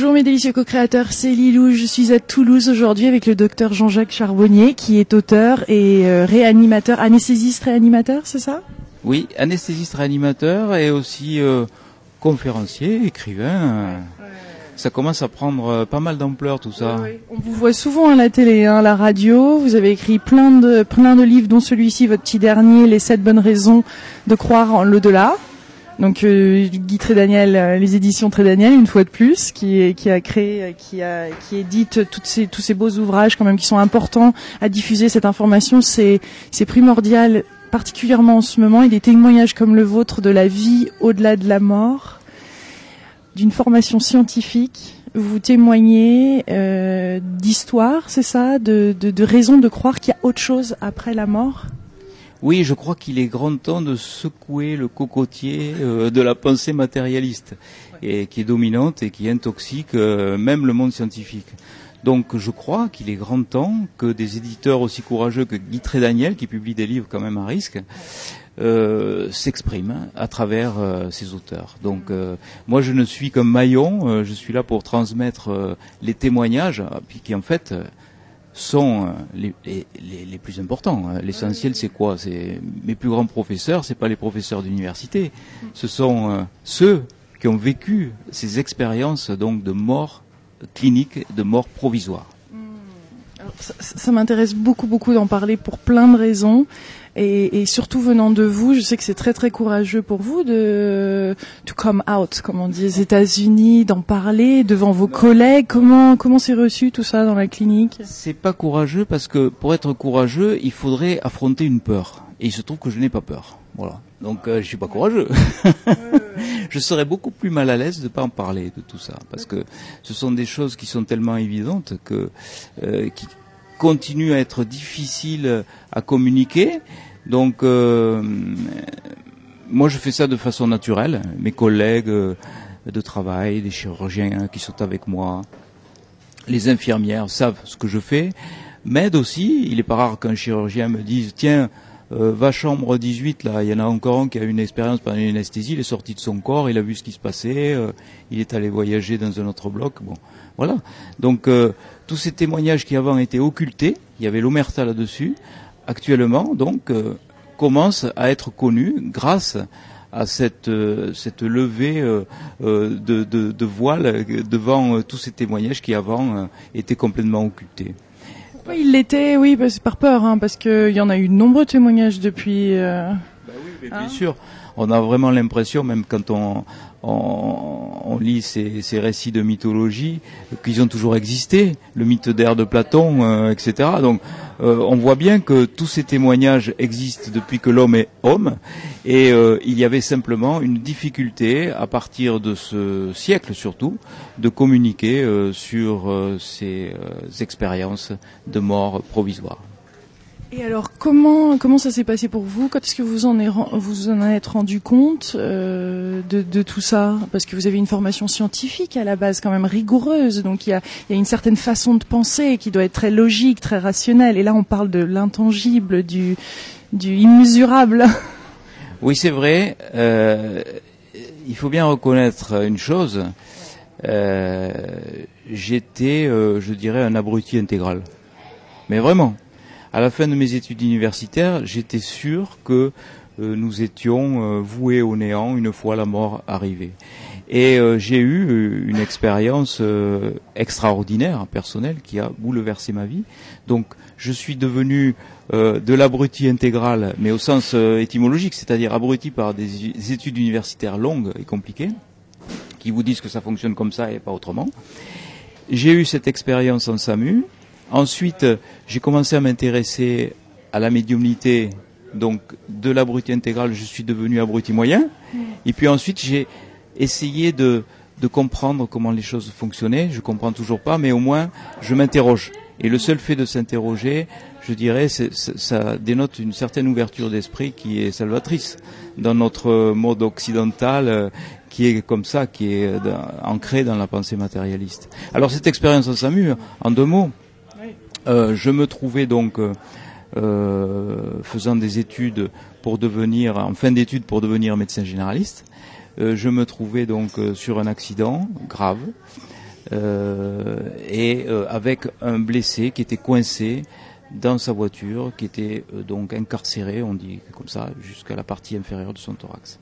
Bonjour mes délicieux co-créateurs, c'est Lilou. Je suis à Toulouse aujourd'hui avec le docteur Jean-Jacques Charbonnier qui est auteur et euh, réanimateur, anesthésiste réanimateur, c'est ça? Oui, anesthésiste réanimateur et aussi euh, conférencier, écrivain. Ça commence à prendre euh, pas mal d'ampleur tout ça. On vous voit souvent à la télé, hein, à la radio. Vous avez écrit plein de plein de livres, dont celui-ci, votre petit dernier, Les sept bonnes raisons de croire en l'au-delà. Donc euh, Guy Trédaniel, euh, les éditions Trédaniel, une fois de plus, qui, a créé, euh, qui édite tous ces beaux ouvrages quand même qui sont importants à diffuser cette information. C'est, primordial, particulièrement en ce moment. Et des témoignages comme le vôtre de la vie au-delà de la mort, d'une formation scientifique. Vous témoignez d'histoire, c'est ça, de, de, de raisons de croire qu'il y a autre chose après la mort? Oui, je crois qu'il est grand temps de secouer le cocotier euh, de la pensée matérialiste, et qui est dominante et qui intoxique euh, même le monde scientifique. Donc je crois qu'il est grand temps que des éditeurs aussi courageux que Guy Daniel, qui publie des livres quand même à risque, euh, s'expriment à travers euh, ces auteurs. Donc euh, moi je ne suis comme maillon, je suis là pour transmettre les témoignages, puis qui en fait sont euh, les, les, les, plus importants. Hein. L'essentiel, c'est quoi? C'est mes plus grands professeurs, c'est pas les professeurs d'université, ce sont euh, ceux qui ont vécu ces expériences donc de mort clinique, de mort provisoire. Ça, m'intéresse beaucoup, beaucoup d'en parler pour plein de raisons. Et, surtout venant de vous, je sais que c'est très très courageux pour vous de to come out, comme on dit aux États-Unis, d'en parler devant vos collègues. Comment comment c'est reçu tout ça dans la clinique? C'est pas courageux parce que pour être courageux, il faudrait affronter une peur. Et il se trouve que je n'ai pas peur. Voilà. Donc euh, je suis pas courageux. je serais beaucoup plus mal à l'aise de pas en parler de tout ça parce que ce sont des choses qui sont tellement évidentes que euh, continue à être difficile à communiquer. Donc, euh, moi, je fais ça de façon naturelle. Mes collègues euh, de travail, des chirurgiens qui sont avec moi, les infirmières savent ce que je fais, m'aident aussi. Il n'est pas rare qu'un chirurgien me dise, tiens, euh, va chambre 18, là, il y en a encore un qui a une expérience pendant une anesthésie, il est sorti de son corps, il a vu ce qui se passait, euh, il est allé voyager dans un autre bloc. Bon, voilà. Donc, euh, tous ces témoignages qui avant étaient occultés, il y avait l'omerta là-dessus, actuellement, donc, commencent à être connus grâce à cette, cette levée de, de, de, voile devant tous ces témoignages qui avant étaient complètement occultés. Oui, il l'était, oui, bah, c'est par peur, hein, parce qu'il y en a eu de nombreux témoignages depuis. Euh... Bah oui, bien hein sûr. On a vraiment l'impression, même quand on, lit ces, récits de mythologie, qu'ils ont toujours existé, le mythe d'air de Platon, euh, etc. Donc euh, on voit bien que tous ces témoignages existent depuis que l'homme est homme, et euh, il y avait simplement une difficulté à partir de ce siècle surtout de communiquer euh, sur ces expériences de mort provisoire. Et alors, comment comment ça s'est passé pour vous? Quand est-ce que vous en, est, vous en êtes rendu compte euh, de, de, tout ça? Parce que vous avez une formation scientifique à la base quand même rigoureuse, donc il y a, y a une certaine façon de penser qui doit être très logique, très rationnelle. Et là, on parle de l'intangible, du, du immesurable. Oui, c'est vrai. Euh, il faut bien reconnaître une chose. Euh, J'étais, euh, je dirais, un abruti intégral. Mais vraiment à la fin de mes études universitaires, j'étais sûr que euh, nous étions euh, voués au néant une fois la mort arrivée. Et euh, j'ai eu euh, une expérience euh, extraordinaire, personnelle, qui a bouleversé ma vie. Donc, je suis devenu de l'abruti intégral, mais au sens étymologique, c'est-à-dire abruti par des études universitaires longues et compliquées, qui vous disent que ça fonctionne comme ça et pas autrement. J'ai eu cette expérience en SAMU, Ensuite, j'ai commencé à m'intéresser à la médiumnité. Donc, de l'abruti intégral, je suis devenu abruti moyen. Et puis ensuite, j'ai essayé de, de comprendre comment les choses fonctionnaient. Je comprends toujours pas, mais au moins, je m'interroge. Et le seul fait de s'interroger, je dirais, ça dénote une certaine ouverture d'esprit qui est salvatrice dans notre mode occidental, euh, qui est comme ça, qui est ancré dans la pensée matérialiste. Alors cette expérience en SAMU, en deux mots, euh, je me trouvais donc euh, euh, faisant des études pour devenir, en fin d'études pour devenir médecin généraliste. Euh, je me trouvais donc sur un accident grave. et avec un blessé qui était coincé dans sa voiture, qui était donc incarcéré, on dit comme ça, jusqu'à la partie inférieure de son thorax.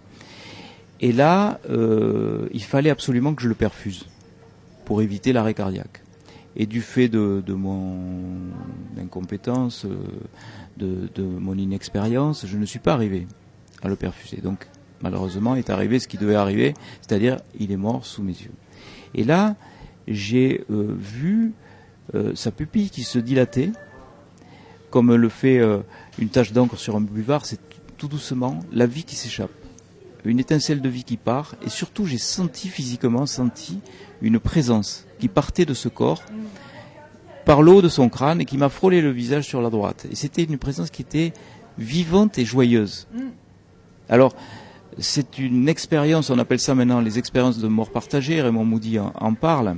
Et là, il fallait absolument que je le perfuse pour éviter l'arrêt cardiaque. Et du fait de, mon incompétence, de, de, mon inexpérience, je ne suis pas arrivé à le perfuser. Donc, malheureusement, est arrivé ce qui devait arriver, c'est-à-dire il est mort sous mes yeux. Et là, j'ai euh, vu euh, sa pupille qui se dilatait, comme le fait euh, une tache d'encre sur un buvard, c'est tout doucement la vie qui s'échappe, une étincelle de vie qui part, et surtout j'ai senti physiquement, senti une présence qui partait de ce corps par l'eau de son crâne et qui m'a frôlé le visage sur la droite. Et c'était une présence qui était vivante et joyeuse. Alors, c'est une expérience, on appelle ça maintenant les expériences de mort partagée, Raymond Moody en, parle.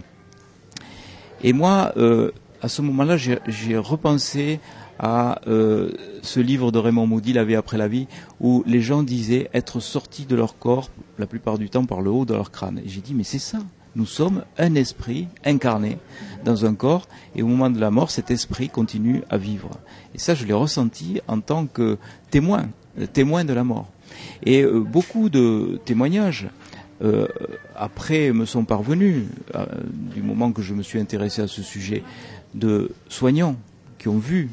Et moi, euh, à ce moment-là, j'ai repensé à euh, ce livre de Raymond Moody, La vie après la vie, où les gens disaient être sortis de leur corps, la plupart du temps par le haut de leur crâne. Et j'ai dit, mais c'est ça, nous sommes un esprit incarné dans un corps et au moment de la mort, cet esprit continue à vivre. Et ça, je l'ai ressenti en tant que témoin, témoin de la mort. Et euh, beaucoup de témoignages euh, après me sont parvenus, euh, du moment que je me suis intéressé à ce sujet, de soignants qui ont vu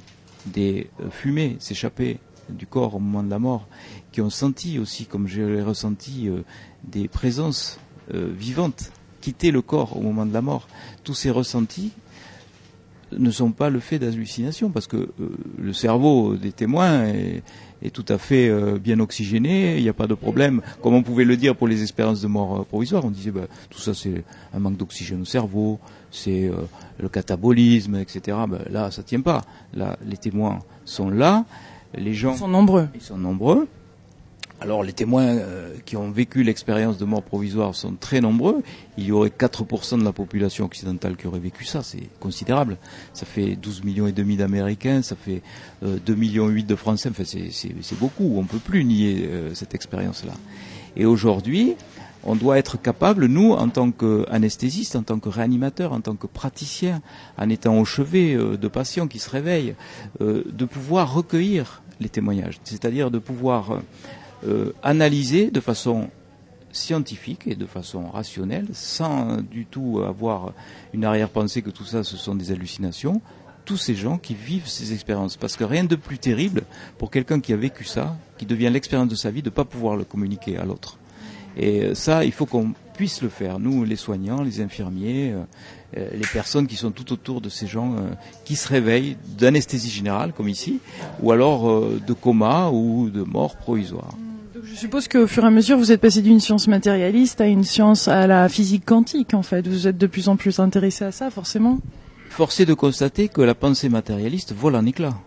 des fumées s'échapper du corps au moment de la mort, qui ont senti aussi, comme je l'ai ressenti, des présences vivantes quitter le corps au moment de la mort. Tous ces ressentis ne sont pas le fait d'hallucination, parce que euh, le cerveau des témoins tout à fait euh, bien oxygéné, il n'y a pas de problème. Comme on pouvait le dire pour les expériences de mort euh, provisoire, on disait bah, tout ça c'est un manque d'oxygène au cerveau, c'est le catabolisme, etc. Bah, là, ça tient pas. Là, les témoins sont là, les gens ils sont nombreux. Ils sont nombreux. Alors les témoins euh, qui ont vécu l'expérience de mort provisoire sont très nombreux. Il y aurait 4% de la population occidentale qui aurait vécu ça, c'est considérable. Ça fait 12 millions et demi d'Américains, ça fait euh, 2 millions 8 de Français, enfin c'est beaucoup, on ne peut plus nier euh, cette expérience-là. Et aujourd'hui, on doit être capable, nous, en tant qu'anesthésistes, en tant que réanimateurs, en tant que praticiens, en étant au chevet euh, de patients qui se réveillent, de pouvoir recueillir les témoignages, c'est-à-dire de pouvoir euh, analyser de façon scientifique et de façon rationnelle, sans du tout avoir une arrière-pensée que tout ça ce sont des hallucinations, tous ces gens qui vivent ces expériences. Parce que rien de plus terrible pour quelqu'un qui a vécu ça, qui devient l'expérience de sa vie, de ne pas pouvoir le communiquer à l'autre. Et ça, il faut qu'on puisse le faire, nous, les soignants, les infirmiers, euh, euh, les personnes qui sont tout autour de ces gens qui se réveillent d'anesthésie générale, comme ici, ou alors de coma ou de mort provisoire. Je suppose qu'au fur et à mesure, vous êtes passé d'une science matérialiste à une science à la physique quantique, en fait. Vous êtes de plus en plus intéressé à ça, forcément. Forcé de constater que la pensée matérialiste vole en éclats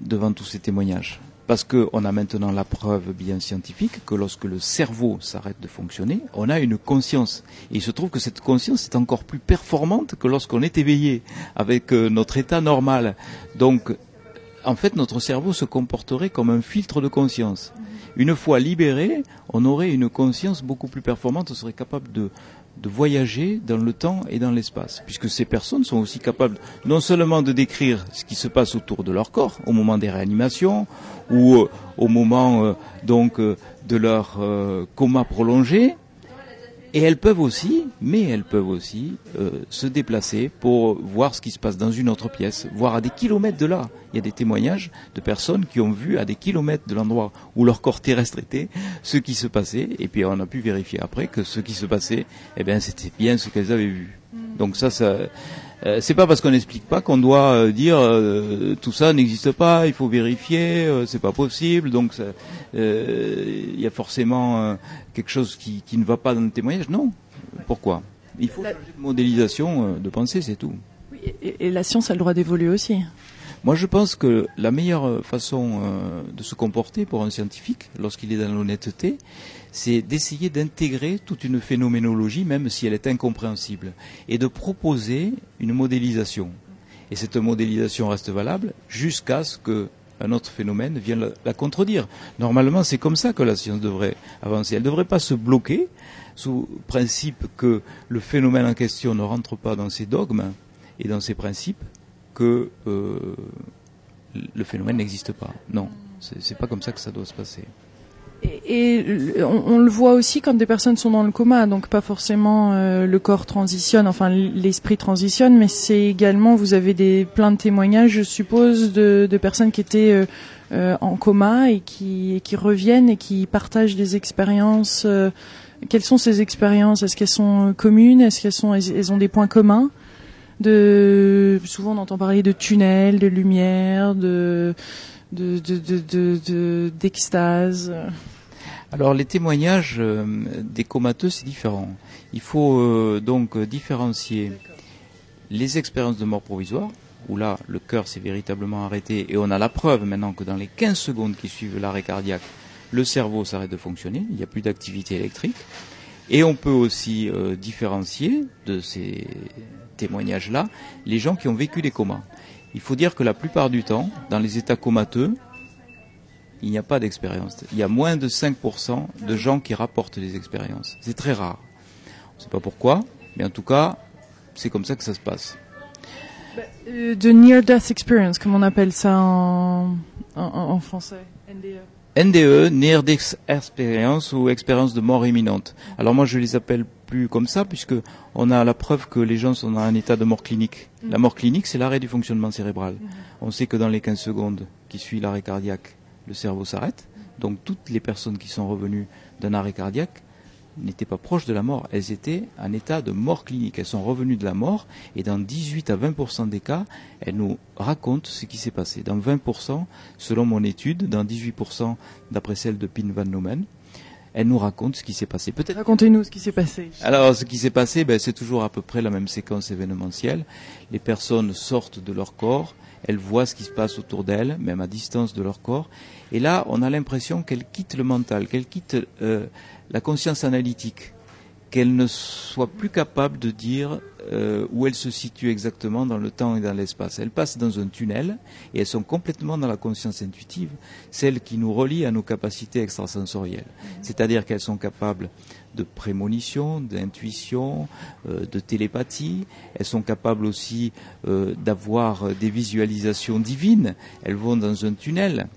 devant tous ces témoignages. Parce qu'on a maintenant la preuve bien scientifique que lorsque le cerveau s'arrête de fonctionner, on a une conscience. Et il se trouve que cette conscience est encore plus performante que lorsqu'on est éveillé avec euh, notre état normal. Donc, en fait, notre cerveau se comporterait comme un filtre de conscience. Une fois libéré, on aurait une conscience beaucoup plus performante, on serait capable de, de voyager dans le temps et dans l'espace, puisque ces personnes sont aussi capables non seulement de décrire ce qui se passe autour de leur corps au moment des réanimations ou euh, au moment euh, donc euh, de leur coma prolongé, et elles peuvent aussi, mais elles peuvent aussi euh, se déplacer pour voir ce qui se passe dans une autre pièce, voir à des kilomètres de là. Il y a des témoignages de personnes qui ont vu à des kilomètres de l'endroit où leur corps terrestre était ce qui se passait, et puis on a pu vérifier après que ce qui se passait, eh bien, c'était bien ce qu'elles avaient vu. Mm. Donc ça, ça euh, c'est pas parce qu'on n'explique pas qu'on doit euh, dire euh, tout ça n'existe pas, il faut vérifier, c'est pas possible. Donc il y a forcément quelque chose qui, qui, ne va pas dans le témoignage. Non. Pourquoi Il faut changer de modélisation de pensée, c'est tout. Oui, et, et, la science a le droit d'évoluer aussi. Moi, je pense que la meilleure façon de se comporter pour un scientifique, lorsqu'il est dans l'honnêteté, c'est d'essayer d'intégrer toute une phénoménologie, même si elle est incompréhensible, et de proposer une modélisation. Et cette modélisation reste valable jusqu'à ce que un autre phénomène vient la, contredire. Normalement, c'est comme ça que la science devrait avancer. Elle ne devrait pas se bloquer sous principe que le phénomène en question ne rentre pas dans ses dogmes et dans ses principes, que euh, le phénomène n'existe pas. Non, c'est pas comme ça que ça doit se passer. Et, on, le voit aussi quand des personnes sont dans le coma, donc pas forcément euh, le corps transitionne, enfin l'esprit transitionne, mais c'est également, vous avez des plein de témoignages, je suppose, de, de personnes qui étaient euh, euh, en coma et qui, qui reviennent et qui partagent des expériences. quelles sont ces expériences? Est-ce qu'elles sont communes? Est-ce qu'elles sont, elles ont des points communs? De, souvent on entend parler de tunnels, de lumière, de de, d'extase Alors les témoignages euh, des comateux, c'est différent. Il faut euh, donc différencier les expériences de mort provisoire, où là le cœur s'est véritablement arrêté et on a la preuve maintenant que dans les 15 secondes qui suivent l'arrêt cardiaque, le cerveau s'arrête de fonctionner, il n'y a plus d'activité électrique. Et on peut aussi euh, différencier de ces témoignages-là les gens qui ont vécu des comas. Il faut dire que la plupart du temps, dans les états comateux, il n'y a pas d'expérience. Il y a moins de 5% de gens qui rapportent des expériences. C'est très rare. On ne sait pas pourquoi, mais en tout cas, c'est comme ça que ça se passe. Euh, de near death experience, comme on appelle ça en, en français, NDE. NDE, Near Death Experience ou expérience de mort imminente. Alors moi je les appelle plus comme ça puisque on a la preuve que les gens sont dans un état de mort clinique. Mm. La mort clinique c'est l'arrêt du fonctionnement cérébral. Mm. On sait que dans les 15 secondes qui suivent l'arrêt cardiaque, le cerveau s'arrête. Donc toutes les personnes qui sont revenues d'un arrêt cardiaque n'étaient pas proches de la mort, elles étaient en état de mort clinique. Elles sont revenues de la mort et dans 18 à 20% des cas, elles nous racontent ce qui s'est passé. Dans 20%, selon mon étude, dans 18% d'après celle de Pin Van Nomen, elles nous racontent ce qui s'est passé. Peut-être. Racontez-nous ce qui s'est passé. Alors, ce qui s'est passé, ben, c'est toujours à peu près la même séquence événementielle. Les personnes sortent de leur corps, elles voient ce qui se passe autour d'elles, même à distance de leur corps. Et là, on a l'impression qu'elles quittent le mental, qu'elles quittent euh, la conscience analytique, qu'elle ne soit plus capable de dire euh, où elle se situe exactement dans le temps et dans l'espace. Elle passe dans un tunnel et elles sont complètement dans la conscience intuitive, celle qui nous relie à nos capacités extrasensorielles. C'est-à-dire qu'elles sont capables de prémonition, d'intuition, euh, de télépathie. Elles sont capables aussi euh, d'avoir des visualisations divines. Elles vont dans un tunnel.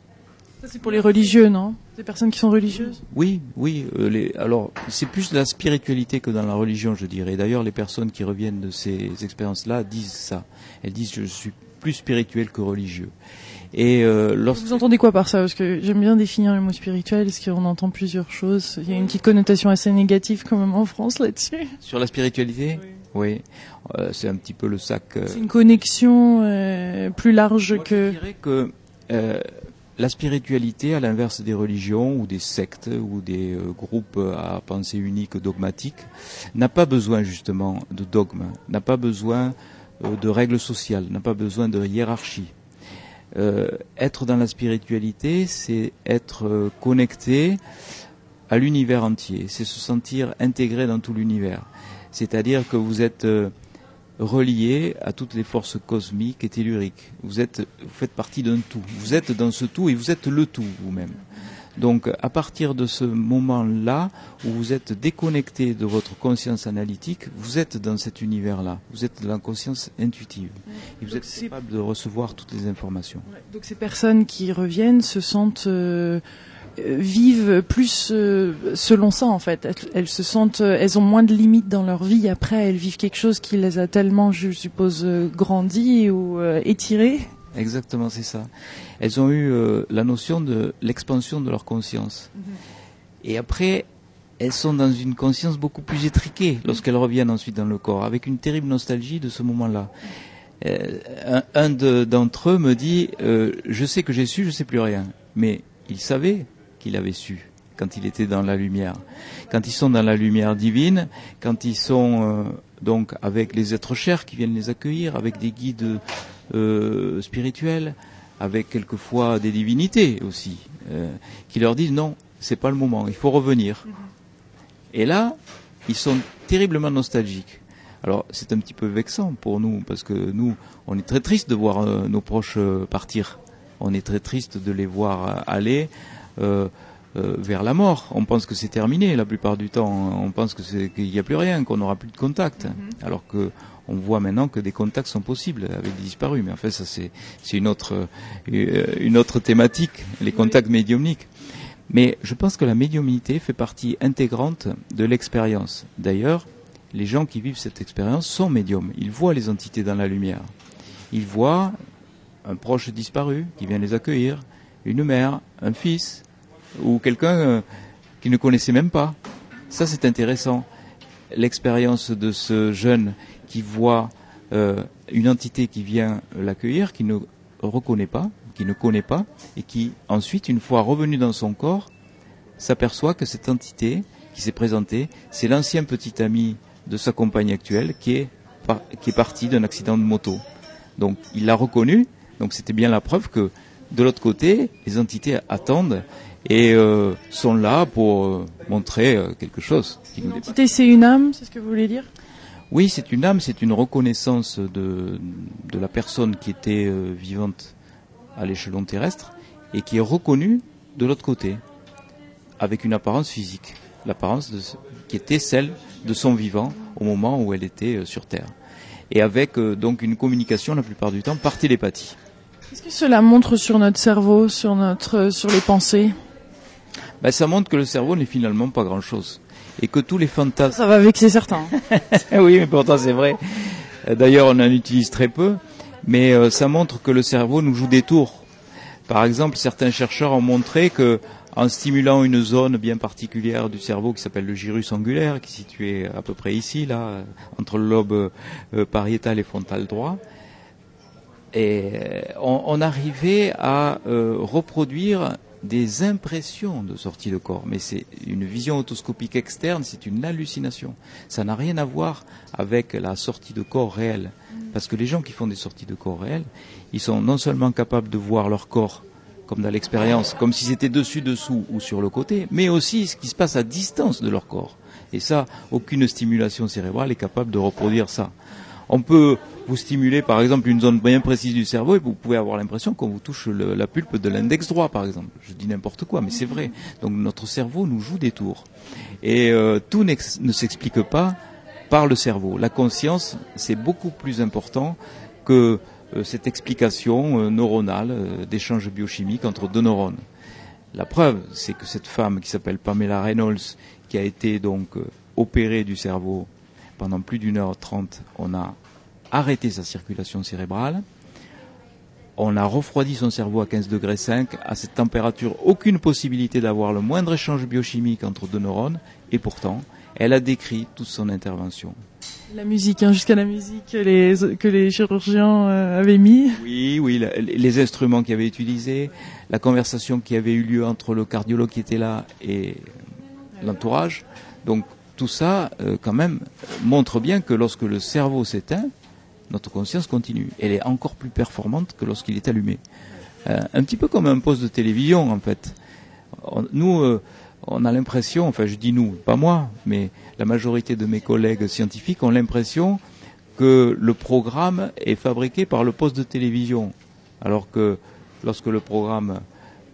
Ça, c'est pour les religieux, non? Des personnes qui sont religieuses? Oui, oui. Euh, les, alors, c'est plus de la spiritualité que dans la religion, je dirais. D'ailleurs, les personnes qui reviennent de ces expériences-là disent ça. Elles disent je suis plus spirituel que religieux. Et euh, lorsque... Vous entendez quoi par ça? Parce que j'aime bien définir le mot spirituel, parce qu'on entend plusieurs choses. Il y a une petite connotation assez négative quand même en France là-dessus. Sur la spiritualité? Oui. Euh, c'est un petit peu le sac... Euh... C'est une connexion plus large Moi, que... Je dirais que la spiritualité, à l'inverse des religions ou des sectes ou des groupes à pensée unique dogmatique, n'a pas besoin justement de dogmes, n'a pas besoin de règles sociales, n'a pas besoin de hiérarchie. Euh, être dans la spiritualité, c'est être connecté à l'univers entier, c'est se sentir intégré dans tout l'univers. C'est-à-dire que vous êtes relié à toutes les forces cosmiques et telluriques. Vous êtes, vous faites partie d'un tout. Vous êtes dans ce tout et vous êtes le tout vous-même. Donc, à partir de ce moment-là où vous êtes déconnecté de votre conscience analytique, vous êtes dans cet univers-là. Vous êtes dans la conscience intuitive. Et vous êtes capable de recevoir toutes les informations. Donc, ces personnes qui reviennent se sentent euh, euh, vivent plus euh, selon ça en fait. Elles, se sentent, elles ont moins de limites dans leur vie. Après, elles vivent quelque chose qui les a tellement, je suppose, grandi ou étiré. Exactement, c'est ça. Elles ont eu la notion de l'expansion de leur conscience. Mhm. Et après, elles sont dans une conscience beaucoup plus étriquée lorsqu'elles reviennent ensuite dans le corps, avec une terrible nostalgie de ce moment-là. un, d'entre eux me dit, je sais que j'ai su, je sais plus rien. Mais il savait qu'il avait su quand il était dans la lumière. Quand ils sont dans la lumière divine, quand ils sont euh, donc avec les êtres chers qui viennent les accueillir, avec des guides euh, spirituels, avec quelquefois des divinités aussi, euh, qui leur disent non, c'est pas le moment, il faut revenir. Et là, ils sont terriblement nostalgiques. Alors c'est un petit peu vexant pour nous parce que nous, on est très triste de voir nos proches partir on est très triste de les voir aller. vers la mort. On pense que c'est terminé la plupart du temps. On pense que qu'il n'y a plus rien, qu'on n'aura plus de contact. Mm-hmm. Alors que on voit maintenant que des contacts sont possibles avec des disparus. Mais en fait, ça c'est une autre une autre thématique, les contacts médiumniques. Mais je pense que la médiumnité fait partie intégrante de l'expérience. D'ailleurs, les gens qui vivent cette expérience sont médiums. Ils voient les entités dans la lumière. Ils voient un proche disparu qui vient les accueillir, une mère, un fils, ou quelqu'un euh, qu'ils ne connaissaient même pas. Ça, c'est intéressant. L'expérience de ce jeune qui voit euh, une entité qui vient l'accueillir, qui ne reconnaît pas, qui ne connaît pas, et qui ensuite, une fois revenu dans son corps, s'aperçoit que cette entité qui s'est présentée, c'est l'ancien petit ami de sa compagne actuelle qui est, qui est parti d'un accident de moto. Donc il l'a reconnu, donc c'était bien la preuve que de l'autre côté, les entités attendent et euh, sont là pour euh, montrer euh, quelque chose. L'entité, c'est une âme, c'est ce que vous voulez dire? Oui, c'est une âme, c'est une reconnaissance de, de la personne qui était vivante à l'échelon terrestre et qui est reconnue de l'autre côté, avec une apparence physique, l'apparence qui était celle de son vivant au moment où elle était sur Terre, et avec donc une communication la plupart du temps par télépathie. Qu'est-ce que cela montre sur notre cerveau, sur notre, sur les pensées? Ben, ça montre que le cerveau n'est finalement pas grand-chose et que tous les fantasmes. Ça va vexer certains. oui, mais pourtant c'est vrai. D'ailleurs, on en utilise très peu mais euh, ça montre que le cerveau nous joue des tours. Par exemple, certains chercheurs ont montré que en stimulant une zone bien particulière du cerveau qui s'appelle le gyrus angulaire, qui est situé à peu près ici, là, entre le lobe euh, pariétal et frontal droit, et euh, on, arrivait à reproduire des impressions de sortie de corps, mais c'est une vision autoscopique externe, c'est une hallucination. Ça n'a rien à voir avec la sortie de corps réelle. Parce que les gens qui font des sorties de corps réelles, ils sont non seulement capables de voir leur corps comme dans l'expérience, comme si c'était dessus, dessous ou sur le côté, mais aussi ce qui se passe à distance de leur corps. Et ça, aucune stimulation cérébrale est capable de reproduire ça. On peut vous stimuler par exemple une zone bien précise du cerveau et vous pouvez avoir l'impression qu'on vous touche la pulpe de l'index droit par exemple. Je dis n'importe quoi, mais c'est vrai. Donc notre cerveau nous joue des tours. Et euh, tout ne s'explique pas par le cerveau. La conscience, c'est beaucoup plus important que euh, cette explication euh, neuronale euh, d'échange biochimique entre deux neurones. La preuve, c'est que cette femme qui s'appelle Pamela Reynolds, qui a été donc opérée du cerveau pendant plus d'une heure trente, on a arrêté sa circulation cérébrale, on a refroidi son cerveau à 15 degrés 5, à cette température, aucune possibilité d'avoir le moindre échange biochimique entre deux neurones, et pourtant, elle a décrit toute son intervention. La musique, hein, jusqu'à la musique que les, que les chirurgiens euh, avaient mis. Oui, oui, les instruments qui avaient utilisés, la conversation qui avait eu lieu entre le cardiologue qui était là et l'entourage. Donc tout ça, euh, quand même, montre bien que lorsque le cerveau s'éteint, notre conscience continue. Elle est encore plus performante que lorsqu'il est allumé. Euh, un petit peu comme un poste de télévision, en fait. nous, on a l'impression, enfin je dis nous, pas moi, mais la majorité de mes collègues scientifiques ont l'impression que le programme est fabriqué par le poste de télévision, alors que lorsque le programme,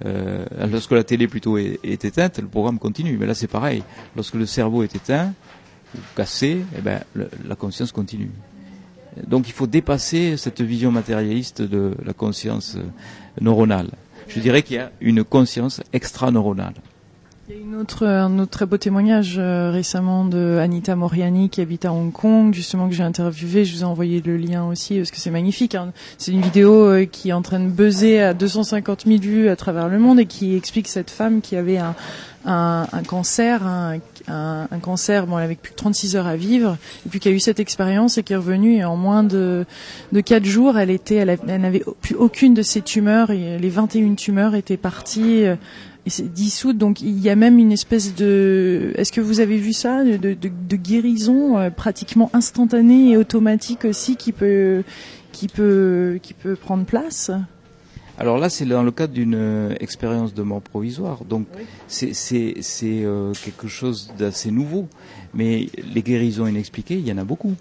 euh, lorsque la télé plutôt est, éteinte, le programme continue. Mais là c'est pareil, lorsque le cerveau est éteint ou cassé, eh ben, la conscience continue. Donc il faut dépasser cette vision matérialiste de la conscience neuronale. Je dirais qu'il y a une conscience extra-neuronale. Il y a une autre, un autre très beau témoignage euh, récemment de Anita Moriani qui habite à Hong Kong, justement que j'ai interviewé. Je vous ai envoyé le lien aussi parce que c'est magnifique. Hein. C'est une vidéo euh, qui est en train de buzzer à 250 000 vues à travers le monde et qui explique cette femme qui avait un, un, un cancer, un, un, cancer, bon, elle avait plus que 36 heures à vivre, et puis qui a eu cette expérience et qui est revenue et en moins de, de 4 jours, elle était, elle, n'avait plus aucune de ses tumeurs et les 21 tumeurs étaient parties. Euh, dissoute. Donc il y a même une espèce de. Est-ce que vous avez vu ça de, de, de guérison euh, pratiquement instantanée et automatique aussi qui peut qui peut qui peut prendre place? Alors là, c'est dans le cadre d'une euh, expérience de mort provisoire, donc c'est euh, quelque chose d'assez nouveau. Mais les guérisons inexpliquées, il y en a beaucoup.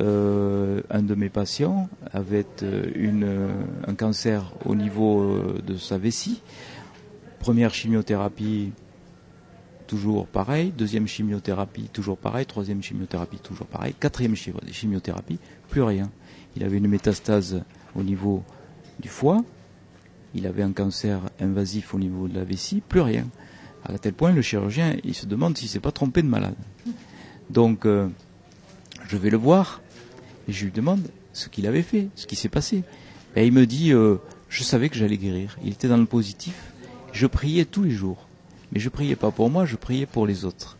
euh, un de mes patients avait une, un cancer au niveau de sa vessie. Première chimiothérapie, toujours pareil. Deuxième chimiothérapie, toujours pareil. Troisième chimiothérapie, toujours pareil. Quatrième chimiothérapie, plus rien. Il avait une métastase au niveau du foie. Il avait un cancer invasif au niveau de la vessie, plus rien. À tel point, le chirurgien, il se demande s'il s'est pas trompé de malade. Donc, euh, je vais le voir et je lui demande ce qu'il avait fait, ce qui s'est passé. Et il me dit, euh, je savais que j'allais guérir. Il était dans le positif. Je priais tous les jours. Mais je priais pas pour moi, je priais pour les autres.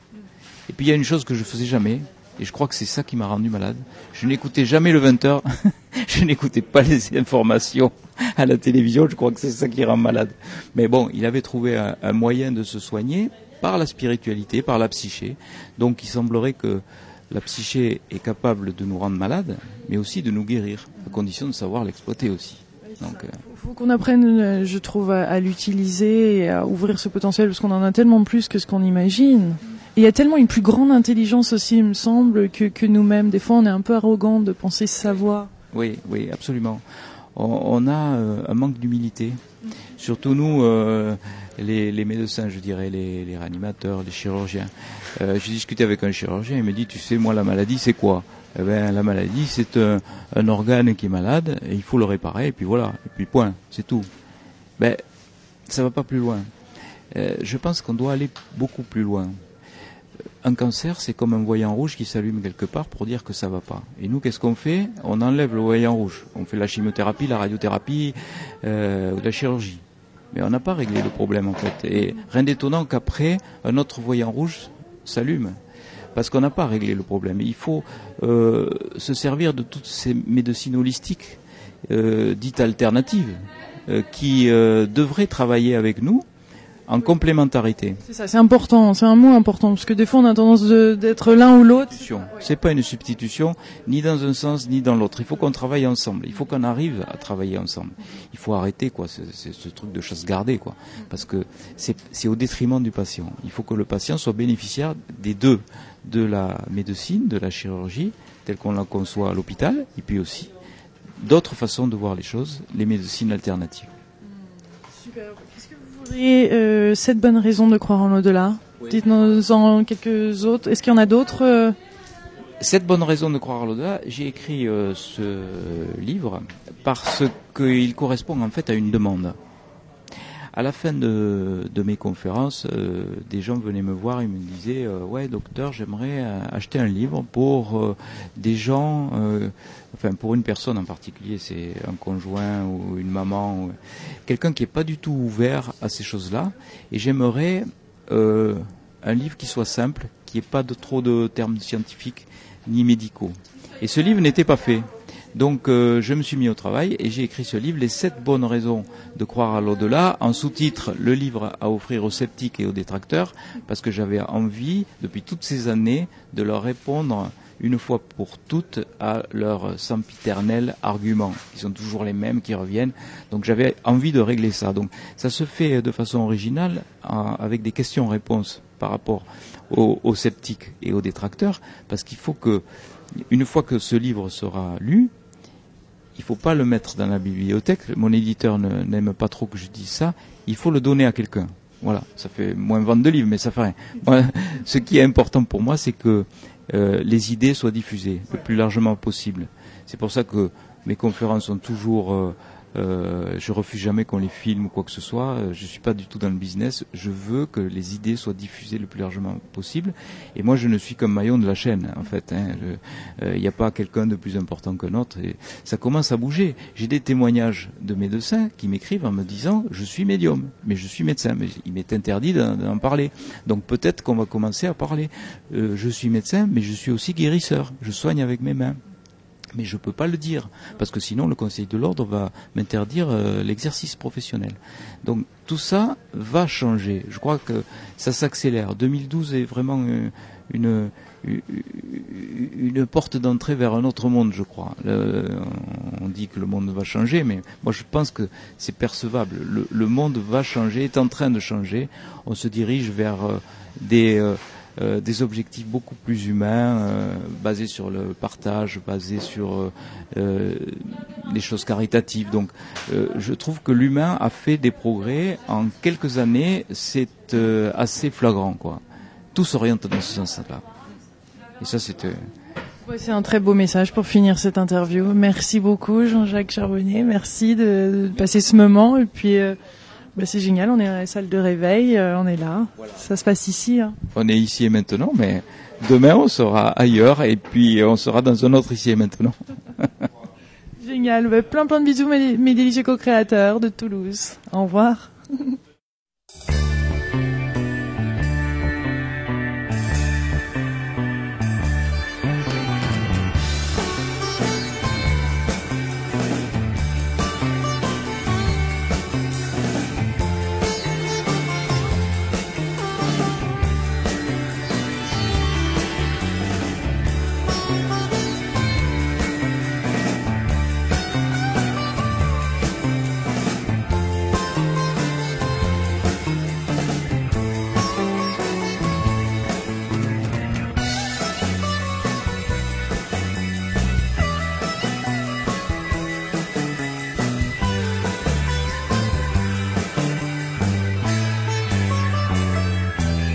Et puis il y a une chose que je faisais jamais, et je crois que c'est ça qui m'a rendu malade. Je n'écoutais jamais le 20h. je n'écoutais pas les informations à la télévision. Je crois que c'est ça qui rend malade. Mais bon, il avait trouvé un, un, moyen de se soigner par la spiritualité, par la psyché. Donc il semblerait que la psyché est capable de nous rendre malades, mais aussi de nous guérir, à condition de savoir l'exploiter aussi. Donc, il euh, faut qu'on apprenne, je trouve, à, à l'utiliser et à ouvrir ce potentiel, parce qu'on en a tellement plus que ce qu'on imagine. Et il y a tellement une plus grande intelligence aussi, il me semble, que, que nous-mêmes. Des fois, on est un peu arrogant de penser savoir. Oui, oui, absolument. On, on a euh, un manque d'humilité. Surtout nous, euh, les, les, médecins, je dirais, les, les réanimateurs, les chirurgiens. Euh, J'ai discuté avec un chirurgien, il me dit, tu sais, moi, la maladie, c'est quoi? Eh ben, La maladie, c'est un, organe qui est malade, et il faut le réparer, et puis voilà, et puis point, c'est tout. Ben, ça va pas plus loin. Euh, je pense qu'on doit aller beaucoup plus loin un cancer, c'est comme un voyant rouge qui s'allume quelque part pour dire que ça va pas. Et nous, qu'est-ce qu'on fait? On enlève le voyant rouge. On fait la chimiothérapie, la radiothérapie, euh, la chirurgie. Mais on n'a pas réglé le problème en fait. Et rien d'étonnant qu'après, un autre voyant rouge s'allume. Parce qu'on n'a pas réglé le problème. il faut euh, se servir de toutes ces médecines holistiques euh, dites alternatives euh, qui devraient travailler avec nous en complémentarité. C'est ça, c'est important, c'est un mot important parce que des fois on a tendance d'être l'un ou l'autre. C'est pas une substitution ni dans un sens ni dans l'autre. Il faut qu'on travaille ensemble. Il faut qu'on arrive à travailler ensemble. Il faut arrêter quoi, ce truc de chasse gardée quoi, parce que c'est au détriment du patient. Il faut que le patient soit bénéficiaire des deux, de la médecine, de la chirurgie telle qu'on la conçoit à l'hôpital, et puis aussi d'autres façons de voir les choses, les médecines alternatives. Super. Et euh, cette bonne raison de croire en l'au-delà? Oui. Dites-nous en quelques autres. Est-ce qu'il y en a d'autres euh? Cette bonne raison de croire en l'au-delà, j'ai écrit euh, ce livre parce qu'il correspond en fait à une demande. À la fin de, mes conférences, euh, des gens venaient me voir et me disaient euh, ouais docteur, j'aimerais euh, acheter un livre pour des gens, enfin pour une personne en particulier, c'est un conjoint ou une maman, quelqu'un qui est pas du tout ouvert à ces choses-là, et j'aimerais un livre qui soit simple, qui ait pas de trop de termes scientifiques ni médicaux. Et ce livre n'était pas fait. Donc euh, je me suis mis au travail et j'ai écrit ce livre, Les sept bonnes raisons de croire à l'au-delà, en sous-titre Le livre à offrir aux sceptiques et aux détracteurs, parce que j'avais envie, depuis toutes ces années, de leur répondre une fois pour toutes à leurs sempiternels arguments. Ils sont toujours les mêmes qui reviennent. Donc j'avais envie de régler ça. Donc ça se fait de façon originale avec des questions-réponses par rapport aux sceptiques et aux détracteurs, parce qu'il faut que, une fois que ce livre sera lu, il ne faut pas le mettre dans la bibliothèque. Mon éditeur n'aime pas trop que je dise ça. Il faut le donner à quelqu'un. Voilà, ça fait moins vendre de livres, mais ça fait rien. Ce qui est important pour moi, c'est que euh, les idées soient diffusées le plus largement possible. C'est pour ça que mes conférences sont toujours euh, euh, je refuse jamais qu'on les filme ou quoi que ce soit. Je suis pas du tout dans le business. Je veux que les idées soient diffusées le plus largement possible. Et moi, je ne suis comme maillon de la chaîne, en fait. Il hein. n'y euh, a pas quelqu'un de plus important qu'un autre. Et ça commence à bouger. J'ai des témoignages de médecins qui m'écrivent en me disant je suis médium, mais je suis médecin. Mais il m'est interdit d'en parler. Donc peut-être qu'on va commencer à parler. Euh, je suis médecin, mais je suis aussi guérisseur. Je soigne avec mes mains mais je ne peux pas le dire, parce que sinon le Conseil de l'ordre va m'interdire euh, l'exercice professionnel. Donc tout ça va changer. Je crois que ça s'accélère. 2012 est vraiment euh, une, une, une porte d'entrée vers un autre monde, je crois. On dit que le monde va changer, mais moi je pense que c'est percevable. Le, le, monde va changer, est en train de changer. On se dirige vers euh, des euh, des objectifs beaucoup plus humains, euh, basés sur le partage, basés sur euh, des choses caritatives. Donc, je trouve que l'humain a fait des progrès en quelques années. C'est assez flagrant, quoi. Tout s'oriente dans ce sens-là. Et ça, c'était. c'est un très beau message pour finir cette interview. Merci beaucoup, Jean-Jacques Charbonnet. Merci de, passer ce moment. Et puis. Bah, c'est génial, on est dans la salle de réveil, euh, on est là. Ça se passe ici. Hein. On est ici et maintenant, mais demain on sera ailleurs et puis on sera dans un autre ici et maintenant. génial, bah, plein plein de bisous mes, mes délicieux co-créateurs de Toulouse. Au revoir.